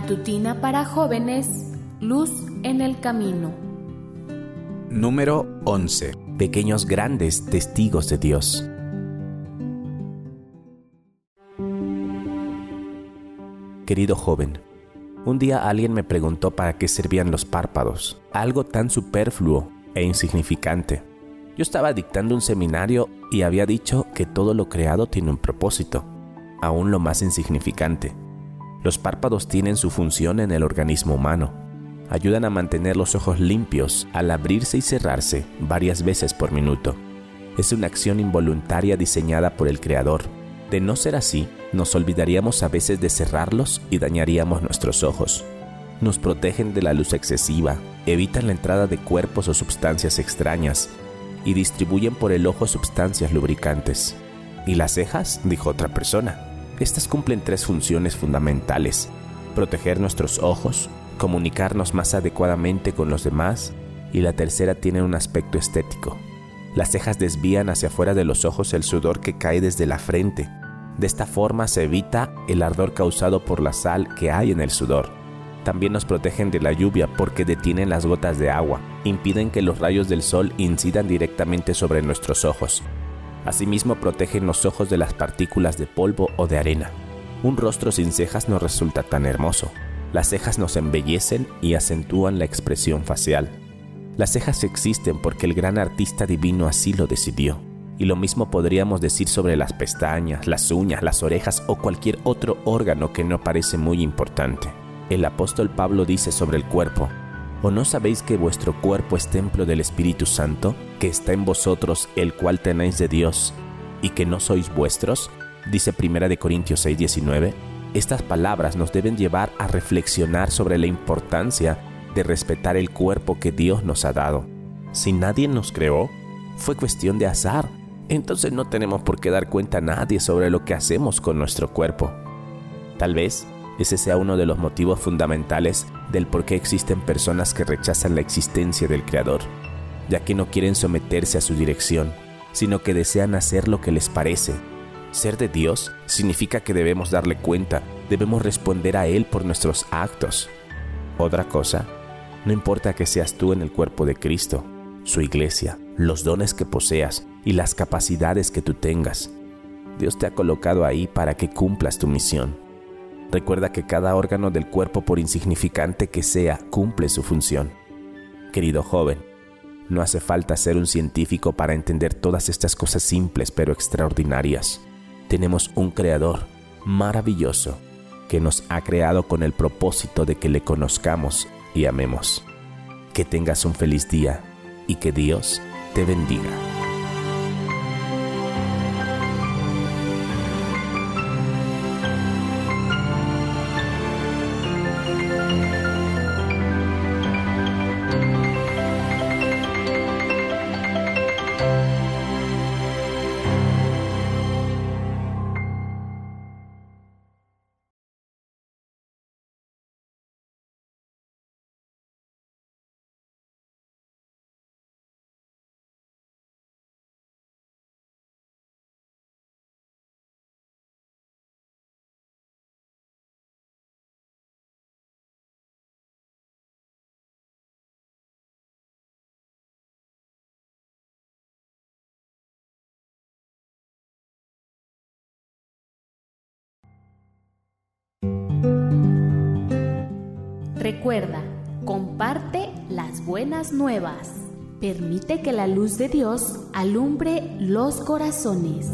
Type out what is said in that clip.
Matutina para jóvenes, Luz en el Camino. Número 11. Pequeños grandes testigos de Dios. Querido joven, un día alguien me preguntó para qué servían los párpados, algo tan superfluo e insignificante. Yo estaba dictando un seminario y había dicho que todo lo creado tiene un propósito, aún lo más insignificante. Los párpados tienen su función en el organismo humano. Ayudan a mantener los ojos limpios al abrirse y cerrarse varias veces por minuto. Es una acción involuntaria diseñada por el Creador. De no ser así, nos olvidaríamos a veces de cerrarlos y dañaríamos nuestros ojos. Nos protegen de la luz excesiva, evitan la entrada de cuerpos o sustancias extrañas y distribuyen por el ojo sustancias lubricantes. ¿Y las cejas? dijo otra persona. Estas cumplen tres funciones fundamentales. Proteger nuestros ojos, comunicarnos más adecuadamente con los demás y la tercera tiene un aspecto estético. Las cejas desvían hacia afuera de los ojos el sudor que cae desde la frente. De esta forma se evita el ardor causado por la sal que hay en el sudor. También nos protegen de la lluvia porque detienen las gotas de agua, impiden que los rayos del sol incidan directamente sobre nuestros ojos. Asimismo protegen los ojos de las partículas de polvo o de arena. Un rostro sin cejas no resulta tan hermoso. Las cejas nos embellecen y acentúan la expresión facial. Las cejas existen porque el gran artista divino así lo decidió. Y lo mismo podríamos decir sobre las pestañas, las uñas, las orejas o cualquier otro órgano que no parece muy importante. El apóstol Pablo dice sobre el cuerpo, ¿O no sabéis que vuestro cuerpo es templo del Espíritu Santo, que está en vosotros, el cual tenéis de Dios, y que no sois vuestros? Dice 1 Corintios 6:19. Estas palabras nos deben llevar a reflexionar sobre la importancia de respetar el cuerpo que Dios nos ha dado. Si nadie nos creó, fue cuestión de azar. Entonces no tenemos por qué dar cuenta a nadie sobre lo que hacemos con nuestro cuerpo. Tal vez ese sea uno de los motivos fundamentales del por qué existen personas que rechazan la existencia del Creador, ya que no quieren someterse a su dirección, sino que desean hacer lo que les parece. Ser de Dios significa que debemos darle cuenta, debemos responder a Él por nuestros actos. Otra cosa, no importa que seas tú en el cuerpo de Cristo, su iglesia, los dones que poseas y las capacidades que tú tengas. Dios te ha colocado ahí para que cumplas tu misión. Recuerda que cada órgano del cuerpo, por insignificante que sea, cumple su función. Querido joven, no hace falta ser un científico para entender todas estas cosas simples pero extraordinarias. Tenemos un creador maravilloso que nos ha creado con el propósito de que le conozcamos y amemos. Que tengas un feliz día y que Dios te bendiga. Recuerda, comparte las buenas nuevas. Permite que la luz de Dios alumbre los corazones.